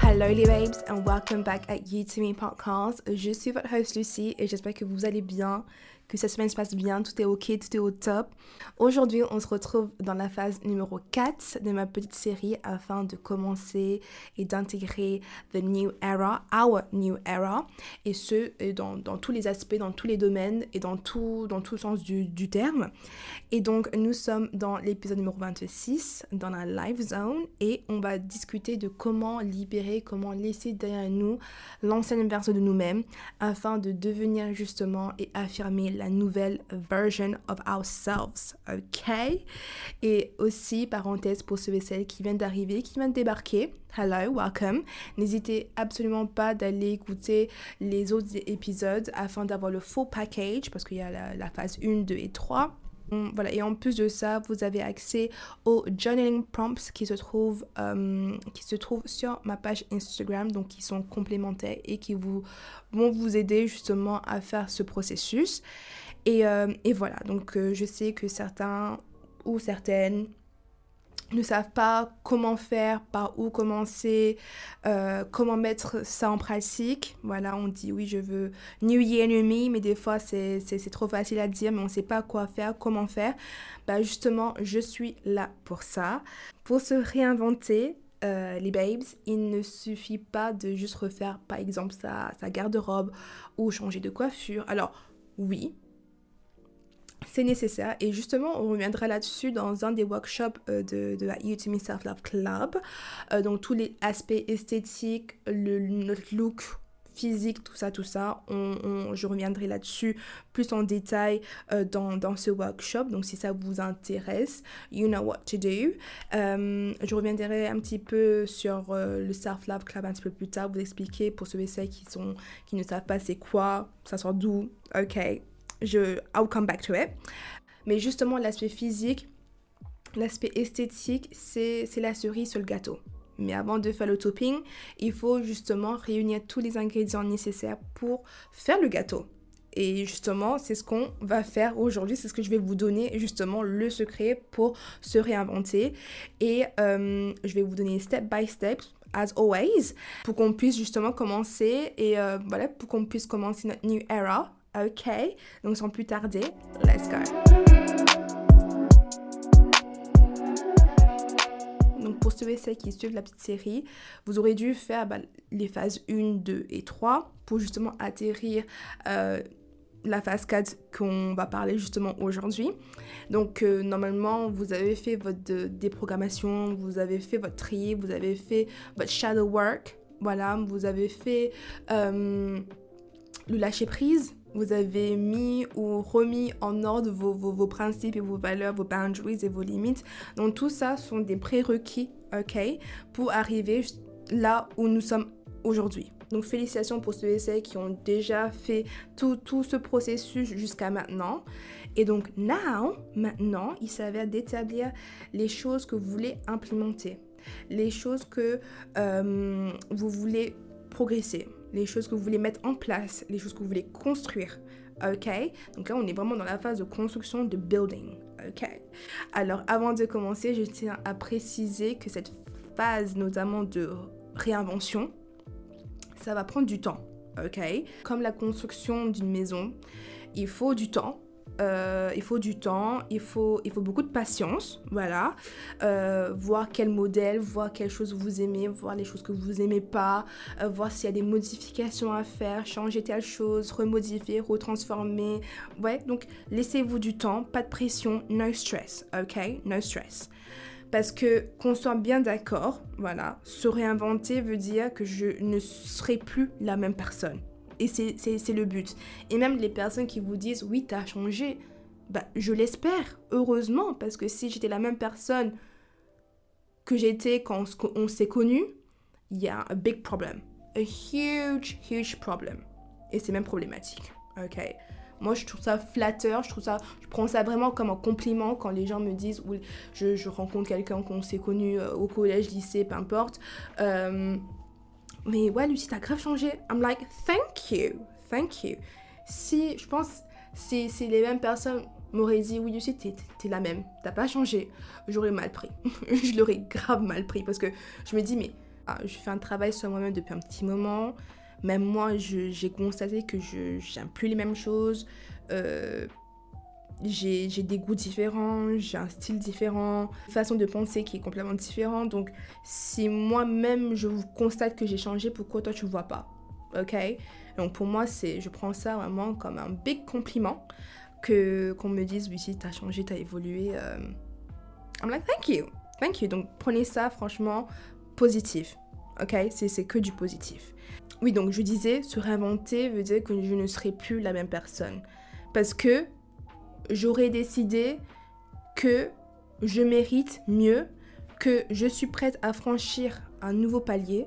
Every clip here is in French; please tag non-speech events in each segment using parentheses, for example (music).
Hello les babes and welcome back at You To Me podcast. Je suis votre host Lucie et j'espère que vous allez bien, que cette semaine se passe bien, tout est ok, tout est au top. Aujourd'hui, on se retrouve dans la phase numéro 4 de ma petite série afin de commencer et d'intégrer the new era, our new era, et ce, dans, dans, tous les aspects, dans tous les domaines et dans tout, dans tout sens du, terme. Et donc, nous sommes dans l'épisode numéro 26, dans la live zone, et on va discuter de comment libérer, comment laisser derrière nous l'ancienne version de nous-mêmes afin de devenir justement et affirmer la nouvelle version of ourselves, ok? Et aussi, parenthèse pour ceux et celles qui viennent d'arriver, qui viennent de débarquer, hello, welcome. N'hésitez absolument pas d'aller écouter les autres épisodes afin d'avoir le full package parce qu'il y a la, la phase 1, 2 et 3. Voilà, et en plus de ça, vous avez accès aux journaling prompts qui se trouvent, euh, qui se trouvent sur ma page Instagram, donc qui sont complémentaires et qui vous, vont vous aider justement à faire ce processus. Et, euh, et voilà, donc euh, je sais que certains ou certaines ne savent pas comment faire, par où commencer, euh, comment mettre ça en pratique. Voilà, on dit oui, je veux New Year, New Me, mais des fois c'est trop facile à dire, mais on ne sait pas quoi faire, comment faire. Bah justement, je suis là pour ça. Pour se réinventer, euh, les babes, il ne suffit pas de juste refaire par exemple sa, sa garde-robe ou changer de coiffure. Alors oui, c'est nécessaire. Et justement on reviendra là-dessus dans un des workshops euh, de, de la Me Self Love Club. Euh, donc tous les aspects esthétiques le, notre look physique tout ça tout ça on, je reviendrai là-dessus plus en détail euh, dans, dans, ce workshop. Donc si ça vous intéresse you know what to do. Je reviendrai un petit peu sur le Self Love Club un petit peu plus tard vous expliquer pour ceux et celles qui sont qui ne savent pas c'est quoi ça sort d'où ok je, I'll come back to it. Mais justement, l'aspect physique, l'aspect esthétique, c'est la cerise sur le gâteau. Mais avant de faire le topping, il faut justement réunir tous les ingrédients nécessaires pour faire le gâteau. Et justement, c'est ce qu'on va faire aujourd'hui. C'est ce que je vais vous donner, justement, le secret pour se réinventer. Et euh, je vais vous donner step by step, as always, pour qu'on puisse justement commencer. Et euh, voilà, pour qu'on puisse commencer notre new era Ok, donc sans plus tarder, let's go. Donc pour ceux et celles qui suivent la petite série, vous aurez dû faire bah, les phases 1, 2 et 3 pour justement atterrir euh, la phase 4 qu'on va parler justement aujourd'hui. Donc euh, normalement, vous avez fait votre déprogrammation, vous avez fait votre tri, vous avez fait votre shadow work, voilà, vous avez fait euh, le lâcher prise, vous avez mis ou remis en ordre vos, vos, principes et vos valeurs, vos boundaries et vos limites. Donc tout ça sont des prérequis, ok, pour arriver là où nous sommes aujourd'hui. Donc félicitations pour ceux et celles qui ont déjà fait tout, tout ce processus jusqu'à maintenant. Et donc now, maintenant, il s'avère d'établir les choses que vous voulez implémenter, les choses que euh, vous voulez progresser les choses que vous voulez mettre en place, les choses que vous voulez construire. Ok? Donc là, on est vraiment dans la phase de construction, de building. Ok? Alors, avant de commencer, je tiens à préciser que cette phase, notamment de réinvention, ça va prendre du temps. Ok? Comme la construction d'une maison, il faut du temps euh, il faut du temps, il faut, il faut beaucoup de patience, voilà. Euh, voir quel modèle, voir quelles choses vous aimez, voir les choses que vous aimez pas, euh, voir s'il y a des modifications à faire, changer telle chose, remodifier, retransformer. Ouais, donc laissez-vous du temps, pas de pression, no stress, ok? No stress. Parce que qu'on soit bien d'accord, voilà, se réinventer veut dire que je ne serai plus la même personne. Et c'est le but. Et même les personnes qui vous disent oui, t'as changé, bah, je l'espère, heureusement, parce que si j'étais la même personne que j'étais quand on s'est connu, il y a un big problem. A huge, huge problem. Et c'est même problématique. Ok moi, je trouve ça flatteur, je trouve ça, je prends ça vraiment comme un compliment quand les gens me disent, ou je, rencontre quelqu'un qu'on s'est connu euh, au collège, lycée, peu importe. Euh, mais ouais, Lucie, t'as grave changé. I'm like, thank you. thank you. Si, je pense, si, si les mêmes personnes m'auraient dit, oui, Lucie, t'es, la même, t'as pas changé, j'aurais mal pris. (laughs) je l'aurais grave mal pris parce que je me dis, mais ah, je fais un travail sur moi-même depuis un petit moment. Même moi, j'ai constaté que je n'aime plus les mêmes choses. Euh, j'ai des goûts différents, j'ai un style différent, une façon de penser qui est complètement différente. Donc, si moi-même je constate que j'ai changé, pourquoi toi tu ne vois pas? Ok? Donc, pour moi, je prends ça vraiment comme un big compliment que qu'on me dise, oui, si tu as changé, tu as évolué. Euh, I'm like, thank you, thank you. Donc, prenez ça franchement positif. Ok? C'est que du positif. Oui, donc je disais, se réinventer veut dire que je ne serai plus la même personne. Parce que j'aurais décidé que je mérite mieux, que je suis prête à franchir un nouveau palier,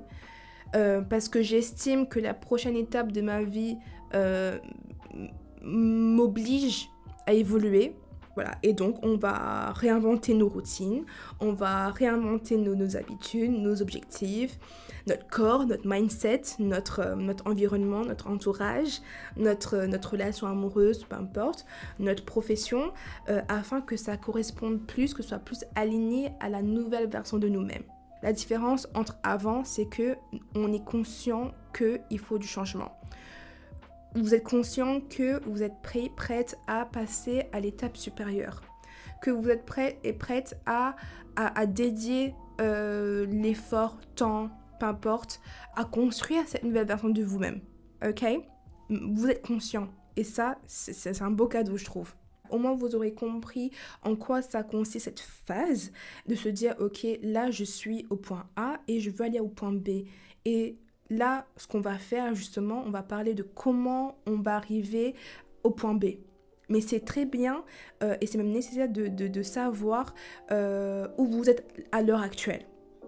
euh, parce que j'estime que la prochaine étape de ma vie euh, m'oblige à évoluer, voilà, et donc on va réinventer nos routines, on va réinventer nos, habitudes, nos objectifs, notre corps, notre mindset, notre, euh, notre environnement, notre entourage, notre, euh, notre relation amoureuse, peu importe, notre profession, euh, afin que ça corresponde plus, que ce soit plus aligné à la nouvelle version de nous-mêmes. La différence entre avant, c'est que on est conscient qu'il faut du changement vous êtes conscient que vous êtes prêt, prête à passer à l'étape supérieure, que vous êtes prêt et prête à, à, dédier euh, l'effort, temps, peu importe, à construire cette nouvelle version de vous-même. Ok? Vous êtes conscient. Et ça, c'est un beau cadeau, je trouve. Au moins, vous aurez compris en quoi ça consiste cette phase de se dire, ok, là, je suis au point A et je veux aller au point B. Et là, ce qu'on va faire justement, on va parler de comment on va arriver au point B. Mais c'est très bien euh, et c'est même nécessaire de, savoir euh, où vous êtes à l'heure actuelle.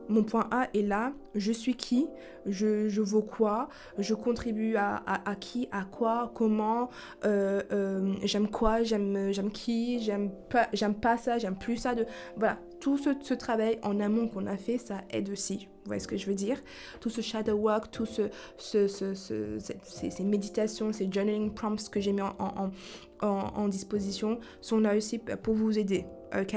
Mon point A est là, je suis qui, je, je vaux quoi, je contribue à, qui, à quoi, comment, euh, j'aime quoi, j'aime qui, j'aime pas, pas ça, j'aime plus ça. De... Voilà, tout ce, travail en amont qu'on a fait, ça aide aussi. Vous voyez ce que je veux dire? Tout ce shadow work, tout ce, ce, ce, ces, méditations, ces journaling prompts que j'ai mis en, disposition sont là aussi pour vous aider. Ok?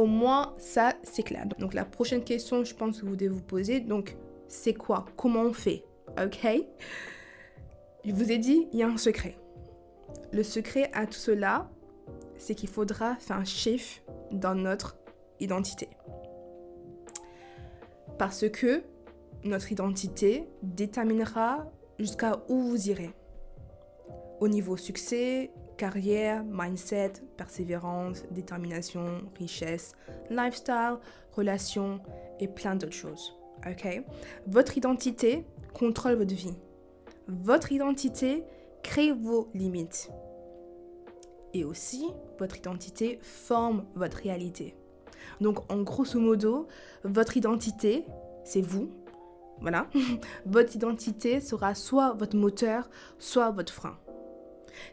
Au moins, ça, c'est clair. Donc, la prochaine question, je pense que vous devez vous poser, donc, c'est quoi? Comment on fait? Ok? Je vous ai dit, il y a un secret. Le secret à tout cela, c'est qu'il faudra faire un chiffre dans notre identité. Parce que notre identité déterminera jusqu'à où vous irez. Au niveau succès, carrière, mindset, persévérance, détermination, richesse, lifestyle, relations et plein d'autres choses. Ok? Votre identité contrôle votre vie. Votre identité crée vos limites et aussi votre identité forme votre réalité. Donc en grosso modo, votre identité, c'est vous. Voilà. (laughs) votre identité sera soit votre moteur, soit votre frein.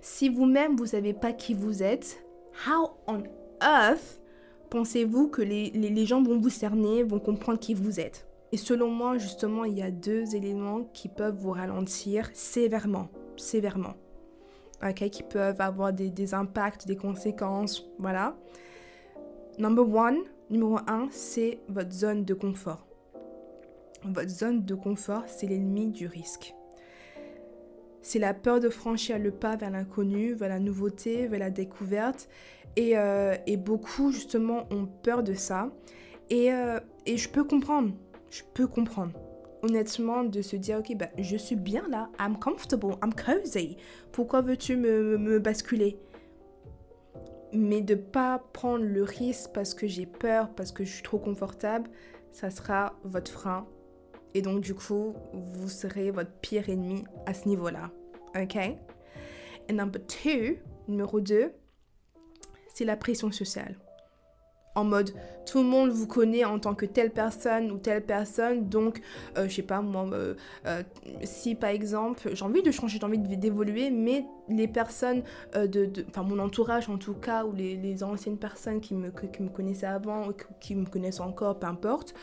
Si vous-même vous ne savez pas qui vous êtes, how on earth pensez-vous que les, les gens vont vous cerner, vont comprendre qui vous êtes? Et selon moi, justement, il y a deux éléments qui peuvent vous ralentir sévèrement. Sévèrement qui peuvent avoir des, impacts, des conséquences, voilà. Number one, numéro un, c'est votre zone de confort. Votre zone de confort, c'est l'ennemi du risque. C'est la peur de franchir le pas vers l'inconnu, vers la nouveauté, vers la découverte. Et, euh, beaucoup, justement, ont peur de ça. Et, euh, et je peux comprendre. Je peux comprendre honnêtement de se dire ok bah, je suis bien là I'm comfortable I'm cozy pourquoi veux-tu me, me, basculer? Mais de pas prendre le risque parce que j'ai peur parce que je suis trop confortable ça sera votre frein et donc du coup vous serez votre pire ennemi à ce niveau là ok? Et number two numéro 2 c'est la pression sociale. En mode tout le monde vous connaît en tant que telle personne ou telle personne, donc euh, je sais pas moi, euh, euh, si par exemple j'ai envie de changer, j'ai envie d'évoluer, mais les personnes de, enfin mon entourage en tout cas, ou les, anciennes personnes qui me, qui me connaissaient avant, ou qui me connaissent encore, peu importe,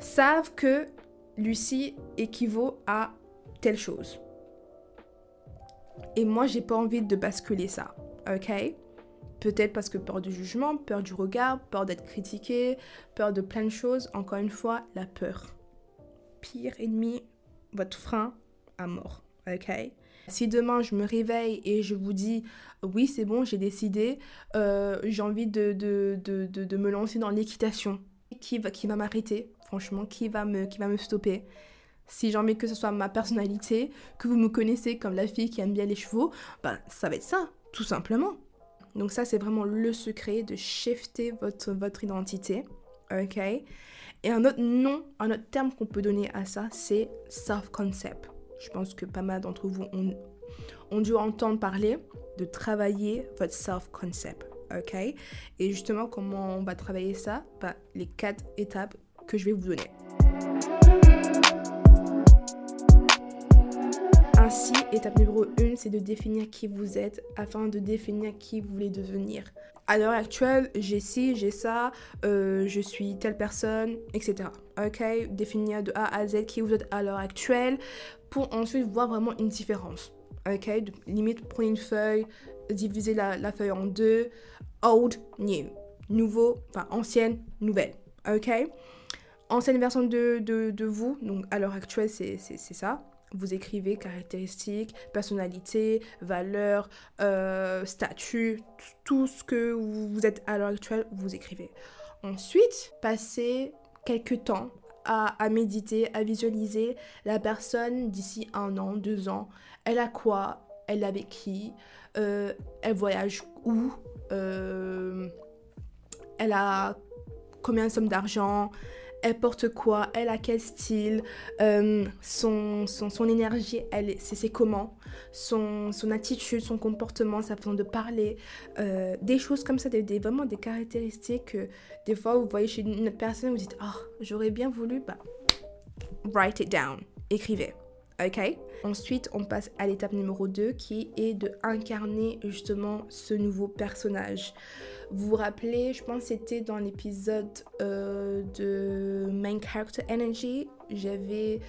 savent que Lucie équivaut à telle chose. Et moi, j'ai pas envie de basculer ça. Ok? Peut-être parce que peur du jugement, peur du regard, peur d'être critiqué, peur de plein de choses. Encore une fois, la peur. Pire ennemi, votre frein à mort. Ok? Si demain je me réveille et je vous dis oui c'est bon j'ai décidé, euh, j'ai envie de, de, de, de, me lancer dans l'équitation, qui va, qui va m'arrêter? Franchement, qui va me, qui va me stopper? Si j'ai envie que ce soit ma personnalité, que vous me connaissez comme la fille qui aime bien les chevaux, bah ça va être ça, tout simplement. Donc ça, c'est vraiment le secret de shifter votre, votre identité. OK? Et un autre nom, un autre terme qu'on peut donner à ça, c'est self-concept. Je pense que pas mal d'entre vous ont, ont dû entendre parler de travailler votre self-concept. OK? Et justement, comment on va travailler ça? Bah, Les quatre étapes je vais vous donner. Ainsi, étape numéro 1, c'est de définir qui vous êtes afin de définir qui vous voulez devenir. À l'heure actuelle, j'ai ci, j'ai ça, euh, je suis telle personne, etc. Ok Définir de A à Z qui vous êtes à l'heure actuelle pour ensuite voir vraiment une différence. Ok Limite, prenez une feuille, divisez la, la feuille en deux. Old, new. Nouveau, enfin ancienne, nouvelle. Ok? Ancienne version de, de, vous, donc à l'heure actuelle, c'est ça. Vous écrivez caractéristiques, personnalité, valeurs, euh, statut, tout ce que vous êtes à l'heure actuelle, vous écrivez. Ensuite, passez quelques temps à, méditer, à visualiser la personne d'ici un an, deux ans. Elle a quoi? Elle avec qui? Euh, Elle voyage où? Euh, Elle a combien de sommes d'argent? Elle porte quoi, elle a quel style, euh, son, son, son, énergie, elle, c'est comment, son, son attitude, son comportement, sa façon de parler, euh, des choses comme ça, des, vraiment des caractéristiques que des fois vous voyez chez une autre personne, vous dites, oh, j'aurais bien voulu, bah, write it down, écrivez. Ok Ensuite, on passe à l'étape numéro 2 qui est de incarner justement ce nouveau personnage. Vous vous rappelez, je pense c'était dans l'épisode euh, de Main Character Energy, j'avais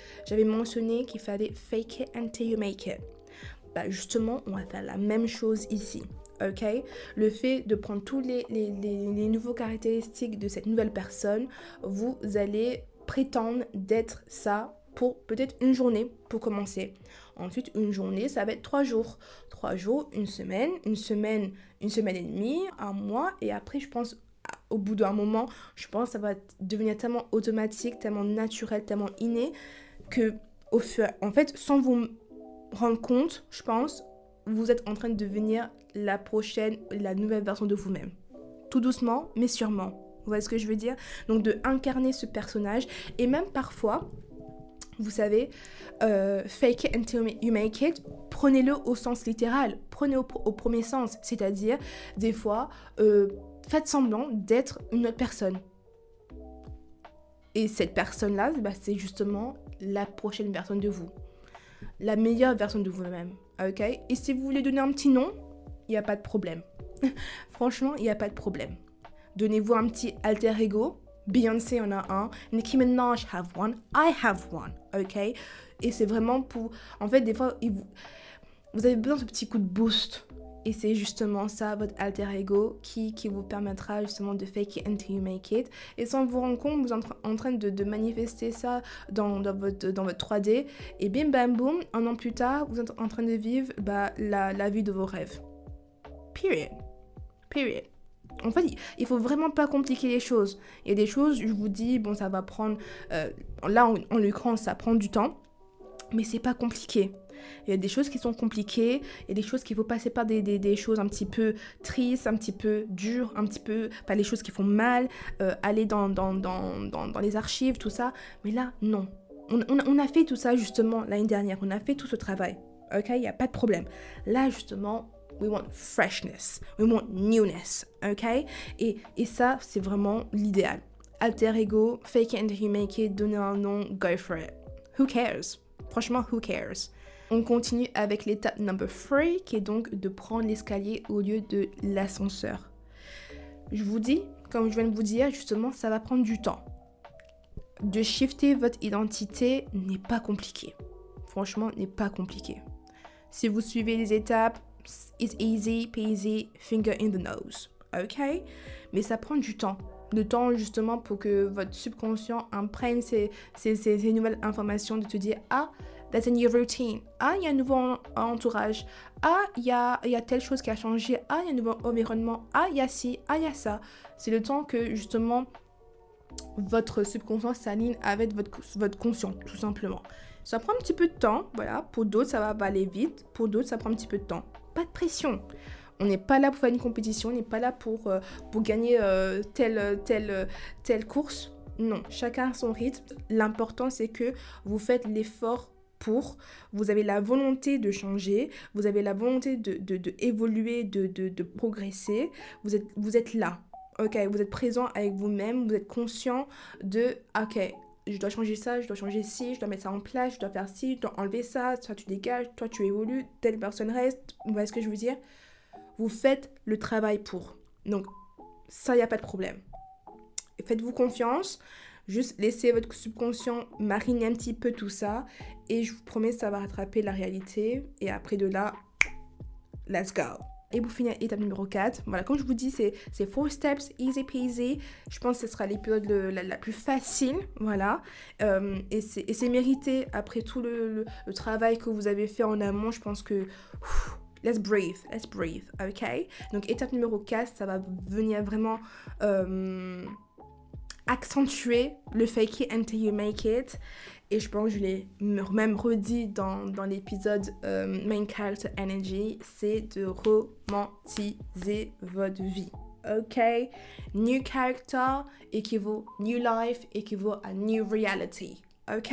mentionné qu'il fallait fake it until you make it. Bah justement, on va faire la même chose ici. ok Le fait de prendre tous les, les, les, nouveaux caractéristiques de cette nouvelle personne, vous allez prétendre d'être ça pour peut-être une journée pour commencer. Ensuite, une journée, ça va être trois jours. Trois jours, une semaine, une semaine, une semaine et demie, un mois. Et après, je pense, au bout d'un moment, je pense que ça va devenir tellement automatique, tellement naturel, tellement inné que, au fur, en fait, sans vous rendre compte, je pense, vous êtes en train de devenir la prochaine, la nouvelle version de vous-même. Tout doucement, mais sûrement. Vous voyez ce que je veux dire? Donc de incarner ce personnage et même parfois, vous savez, euh, fake it until you make it, prenez-le au sens littéral, prenez au, au premier sens, c'est-à-dire des fois, euh, faites semblant d'être une autre personne. Et cette personne-là, bah, c'est justement la prochaine version de vous, la meilleure version de vous-même, ok? Et si vous voulez donner un petit nom, il n'y a pas de problème. (laughs) Franchement, il n'y a pas de problème. Donnez-vous un petit alter ego, Beyoncé en a un, Nicki Minaj have one, I have one, ok? Et c'est vraiment pour... En fait, des fois, vous avez besoin de ce petit coup de boost. Et c'est justement ça, votre alter ego, qui, qui vous permettra justement de fake it until you make it. Et sans vous rendre compte, vous êtes en train de, manifester ça dans, dans, votre, dans votre 3D. Et bim bam boum, un an plus tard, vous êtes en train de vivre bah, la, la vie de vos rêves. Period. Period. En fait, il faut vraiment pas compliquer les choses. Il y a des choses, je vous dis, bon, ça va prendre. Euh, là, en, en ça prend du temps, mais c'est pas compliqué. Il y a des choses qui sont compliquées, il y a des choses qu'il faut passer par des, des, des, choses un petit peu tristes, un petit peu dures, un petit peu. Pas les choses qui font mal, euh, aller dans, dans, dans, dans, les archives, tout ça. Mais là, non. On, on, on a fait tout ça justement l'année dernière, on a fait tout ce travail. Ok, il n'y a pas de problème. Là, justement, we want freshness, we want newness, ok et, et ça, c'est vraiment l'idéal. Alter ego, fake it until you make it, donner un nom, go for it. Who cares? Franchement, who cares? On continue avec l'étape number 3, qui est donc de prendre l'escalier au lieu de l'ascenseur. Je vous dis, comme je viens de vous dire, justement, ça va prendre du temps. De shifter votre identité n'est pas compliqué. Franchement, n'est pas compliqué. Si vous suivez les étapes, it's easy peasy, finger in the nose. Ok? Mais ça prend du temps. Le temps justement pour que votre subconscient imprègne ces, ces, nouvelles informations de te dire Ah, that's a new routine. Ah, il y a un nouveau entourage. Ah, il y a, y a telle chose qui a changé. Ah, il y a un nouveau environnement. Ah, il y a ci. Ah, il y a ça. C'est le temps que justement votre subconscient s'aligne avec votre, votre conscient, tout simplement. Ça prend un petit peu de temps, voilà. Pour d'autres, ça va aller vite. Pour d'autres, ça prend un petit peu de temps. Pas de pression. On n'est pas là pour faire une compétition, on n'est pas là pour, euh, pour gagner euh, telle, telle, telle course. Non, chacun son rythme. L'important, c'est que vous faites l'effort pour, vous avez la volonté de changer, vous avez la volonté de, de, de évoluer, de, de, progresser, vous êtes, vous êtes là, ok, vous êtes présent avec vous-même, vous êtes conscient de, ok, je dois changer ça, je dois changer ci, je dois mettre ça en place, je dois faire ci, je dois enlever ça, toi tu dégages, toi tu évolues, telle personne reste, vous voyez ce que je veux dire? Vous faites le travail pour. Donc ça, il n'y a pas de problème. Faites-vous confiance, juste laissez votre subconscient mariner un petit peu tout ça, et je vous promets, ça va rattraper la réalité, et après de là, let's go et pour finir, étape numéro 4. Voilà, comme je vous dis, c'est 4 steps, easy peasy. Je pense que ce sera l'épisode la, plus facile. Voilà. Euh, et c'est mérité après tout le, le, travail que vous avez fait en amont. Je pense que. let's breathe, let's breathe, ok? Donc étape numéro 4, ça va venir vraiment euh, accentuer le fake it until you make it. Et je pense que je l'ai même redit dans, dans l'épisode euh, Main Character Energy, c'est de romantiser votre vie. Ok? New character équivaut new life équivaut à new reality. Ok?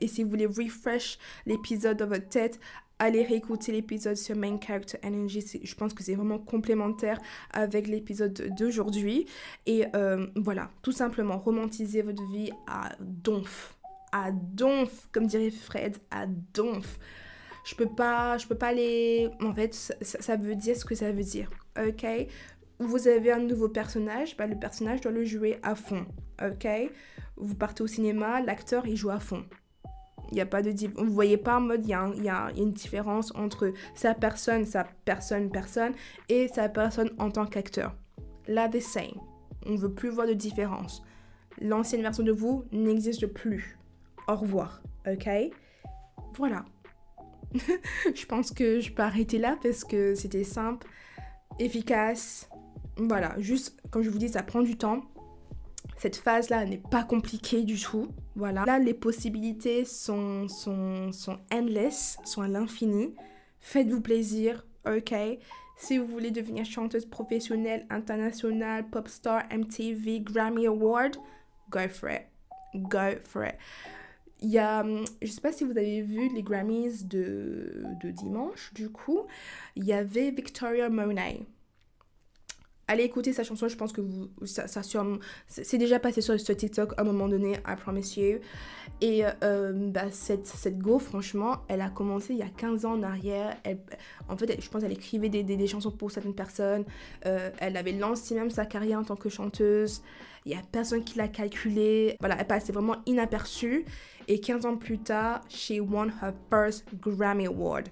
Et si vous voulez refresh l'épisode dans votre tête, allez réécouter l'épisode sur Main Character Energy. Je pense que c'est vraiment complémentaire avec l'épisode d'aujourd'hui. Et euh, voilà, tout simplement, romantiser votre vie à donf à donf, comme dirait Fred, à donf. Je peux pas, je peux pas les... En fait, ça, veut dire ce que ça veut dire, ok? Vous avez un nouveau personnage, bah, le personnage doit le jouer à fond, ok? Vous partez au cinéma, l'acteur, il joue à fond. Il a pas de... Vous voyez pas en mode, il y, a, y a une différence entre sa personne, sa personne, personne, et sa personne en tant qu'acteur. Là, the same. On ne veut plus voir de différence. L'ancienne version de vous n'existe plus au revoir, ok? Voilà. (laughs) je pense que je peux arrêter là parce que c'était simple, efficace. Voilà, juste comme je vous dis, ça prend du temps. Cette phase-là n'est pas compliquée du tout. Voilà. Là, les possibilités sont, sont, sont endless, sont à l'infini. Faites-vous plaisir, ok Si vous voulez devenir chanteuse professionnelle, internationale, pop star, MTV, Grammy Award, go for it. Go for it. Il y a, hum, je sais pas si vous avez vu les Grammys de, de dimanche, du coup, il y avait Victoria Monet. Allez écouter sa chanson, je pense que vous, ça, ça c'est déjà passé sur, ce TikTok à un moment donné, I promise you. Et euh, bah, cette, cette go, franchement, elle a commencé il y a 15 ans en arrière. En fait, je pense qu'elle écrivait des, des, des, chansons pour certaines personnes. Euh, elle avait lancé même sa carrière en tant que chanteuse. Il n'y a personne qui l'a calculé. Voilà, elle passait vraiment inaperçue. Et 15 ans plus tard, she won her first Grammy Award.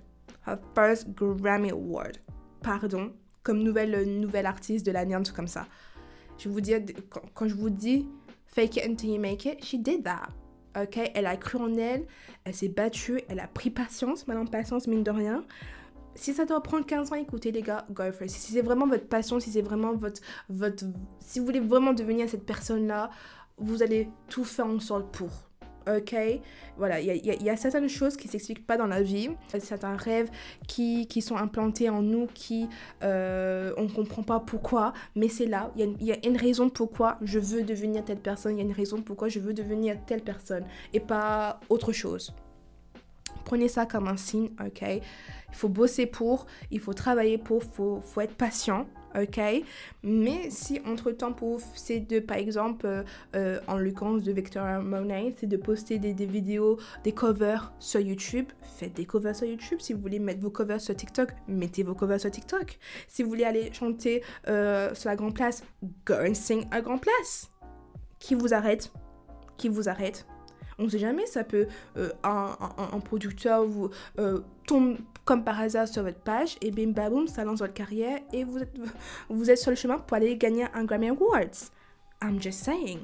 Her first Grammy Award. Pardon, comme nouvelle, nouvelle artiste de l'année, un truc comme ça. Je vous dis, quand, je vous dis fake it until you make it, she did that. Ok, elle a cru en elle, elle s'est battue, elle a pris patience, maintenant patience mine de rien. Si ça doit prendre 15 ans, écoutez les gars, go for it. Si c'est vraiment votre passion, si c'est vraiment votre, votre... Si vous voulez vraiment devenir cette personne-là, vous allez tout faire en sorte pour ok Voilà, il y a, certaines choses qui ne s'expliquent pas dans la vie, certains rêves qui, qui sont implantés en nous, qui euh, on ne comprend pas pourquoi, mais c'est là, il y, a une raison pourquoi je veux devenir telle personne, il y a une raison pourquoi je veux devenir telle personne, et pas autre chose. Prenez ça comme un signe, ok. Il faut bosser pour, il faut travailler pour, il faut, faut être patient, ok Mais si entre-temps, pour c'est de, par exemple, euh, euh, en l'occurrence de Victoria Monet, c'est de poster des, vidéos, des covers sur YouTube, faites des covers sur YouTube. Si vous voulez mettre vos covers sur TikTok, mettez vos covers sur TikTok. Si vous voulez aller chanter euh, sur la grande place, go and sing à grande place. Qui vous arrête? Qui vous arrête? On sait jamais, ça peut, euh, un, producteur vous euh, tombe comme par hasard sur votre page et bim bam ça lance votre carrière et vous êtes, vous êtes sur le chemin pour aller gagner un Grammy Awards. I'm just saying.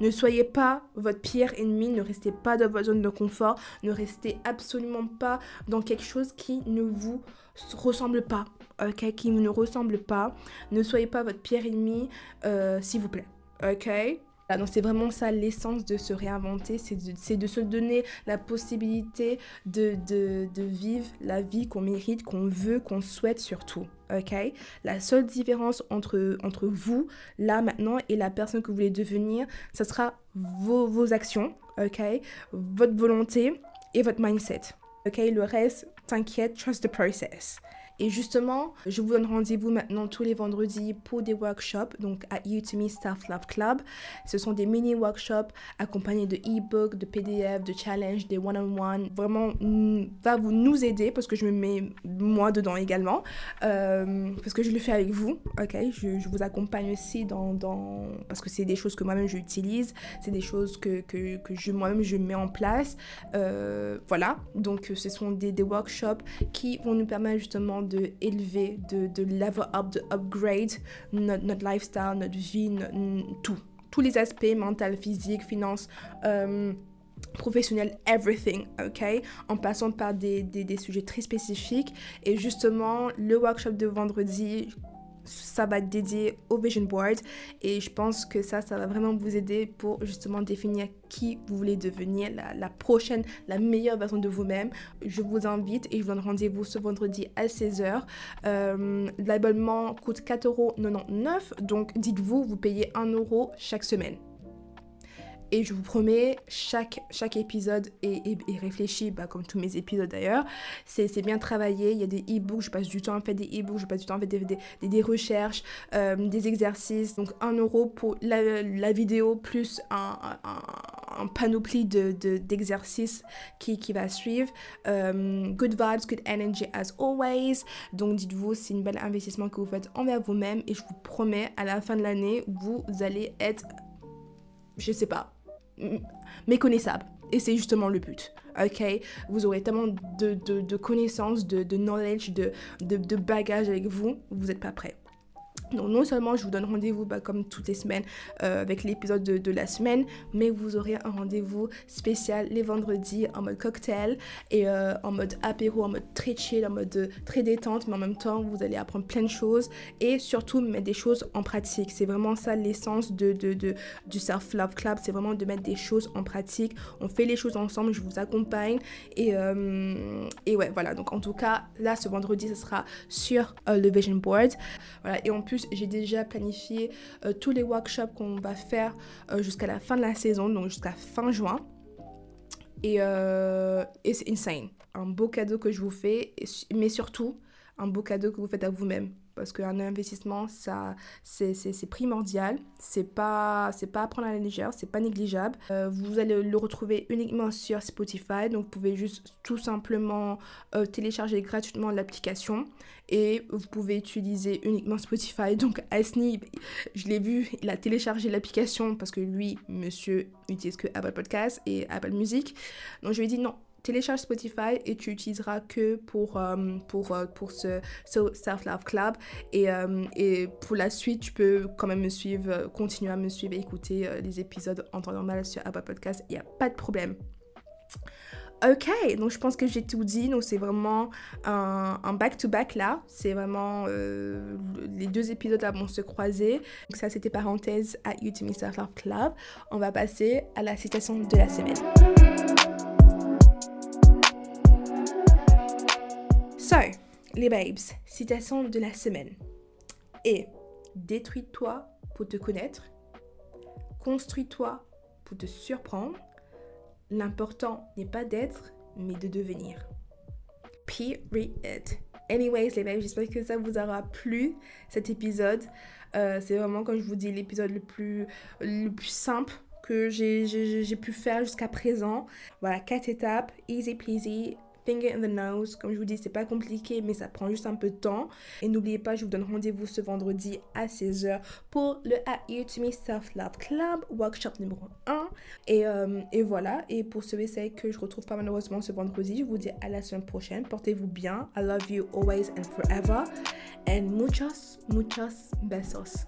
Ne soyez pas votre pire ennemi, ne restez pas dans votre zone de confort, ne restez absolument pas dans quelque chose qui ne vous ressemble pas, ok, qui ne ressemble pas. Ne soyez pas votre pire ennemi, euh, s'il vous plaît, ok? Donc c'est vraiment ça l'essence de se réinventer, c'est de, se donner la possibilité de, vivre la vie qu'on mérite, qu'on veut, qu'on souhaite surtout. Ok? La seule différence entre, entre vous, là, maintenant, et la personne que vous voulez devenir, ce sera vos, vos actions, ok? Votre volonté et votre mindset. Ok? Le reste, t'inquiète, trust the process. Et justement, je vous donne rendez-vous maintenant tous les vendredis pour des workshops, donc à Me Self Love Club. Ce sont des mini-workshops accompagnés de e-books, de PDF, de challenges, des one-on-one. Vraiment, mm, va vous nous aider parce que je me mets moi dedans également. Euh, parce que je le fais avec vous, ok? Je, vous accompagne aussi dans, dans parce que c'est des choses que moi-même j'utilise, c'est des choses que, que, que je, moi-même je mets en place. Euh, voilà, donc ce sont des, des workshops qui vont nous permettre justement de de élever, level up, de upgrade notre, lifestyle, notre vie, tout. Tous les aspects, mental, physique, finance, euh, professionnel, everything, ok? En passant par des, sujets très spécifiques. Et justement, le workshop de vendredi, ça va être dédié au vision board et je pense que ça, ça va vraiment vous aider pour justement définir qui vous voulez devenir, la, prochaine, la meilleure version de vous-même. Je vous invite et je vous donne rendez-vous ce vendredi à 16h. Euh, L'abonnement coûte 4,99€, donc dites-vous, vous payez 1€ euro chaque semaine. Et je vous promets, chaque, chaque épisode est, réfléchi, bah, comme tous mes épisodes d'ailleurs. C'est bien travaillé, il y a des e-books, je passe du temps à faire des e-books, je passe du temps à faire des, des, recherches, euh, des exercices. Donc 1 euro pour la, la, vidéo plus un, un, panoplie d'exercices de, qui, qui va suivre. Euh, good vibes, good energy as always. Donc dites-vous, c'est un bel investissement que vous faites envers vous-même et je vous promets, à la fin de l'année, vous allez être, je sais pas, méconnaissable. Et c'est justement le but. Ok? Vous aurez tellement de, de, connaissances, de, de knowledge, de, de, bagages avec vous, vous n'êtes pas prêt. Donc non seulement je vous donne rendez-vous bah, comme toutes les semaines euh, avec l'épisode de, la semaine, mais vous aurez un rendez-vous spécial les vendredis en mode cocktail et euh, en mode apéro, en mode très chill, en mode euh, très détente, mais en même temps vous allez apprendre plein de choses et surtout mettre des choses en pratique. C'est vraiment ça l'essence de, de, de, du Self Love Club, c'est vraiment de mettre des choses en pratique. On fait les choses ensemble, je vous accompagne et, et ouais voilà. Donc en tout cas là ce vendredi ce sera sur le Vision Board. Voilà et en plus j'ai déjà planifié euh, tous les workshops qu'on va faire euh, jusqu'à la fin de la saison, donc jusqu'à fin juin. Et, euh, et c'est insane. Un beau cadeau que je vous fais, mais surtout un beau cadeau que vous faites à vous-même parce qu'un investissement, ça, c'est, primordial. C'est pas, c'est pas à prendre à la légère, c'est pas négligeable. Euh, vous allez le retrouver uniquement sur Spotify, donc vous pouvez juste tout simplement euh, télécharger gratuitement l'application et vous pouvez utiliser uniquement Spotify. (laughs) Donc Asni, je l'ai vu, il a téléchargé l'application parce que lui, monsieur, utilise que Apple Podcast et Apple Music. Donc je lui ai dit non, télécharge Spotify et tu utiliseras que pour, euh, pour, euh, pour ce, Self Love Club. Et, euh, et, pour la suite, tu peux quand même me suivre, continuer à me suivre et écouter les épisodes en temps normal sur Apple Podcast. Il n'y a pas de problème. Ok, donc je pense que j'ai tout dit. Donc c'est vraiment un back-to-back là. C'est vraiment les deux épisodes là vont se croiser. Donc ça c'était parenthèse à YouTube Self Love Club. On va passer à la citation de la semaine. So, les babes, citation de la semaine. Et détruis-toi pour te connaître, construis-toi pour te surprendre. L'important n'est pas d'être, mais de devenir. Period. Anyways, les babes, j'espère que ça vous aura plu cet épisode. Euh, c'est vraiment, comme je vous dis, l'épisode le plus, le plus simple que j'ai pu faire jusqu'à présent. Voilà, quatre étapes, easy peasy, finger in the nose. Comme je vous dis, c'est pas compliqué, mais ça prend juste un peu de temps. Et n'oubliez pas, je vous donne rendez-vous ce vendredi à 16h pour le You to Me Self Love Club workshop numéro 1. Et, euh, et voilà. Et pour et celles que je retrouve pas malheureusement ce vendredi, je vous dis à la semaine prochaine. Portez-vous bien. I love you always and forever. And muchos, muchos besos.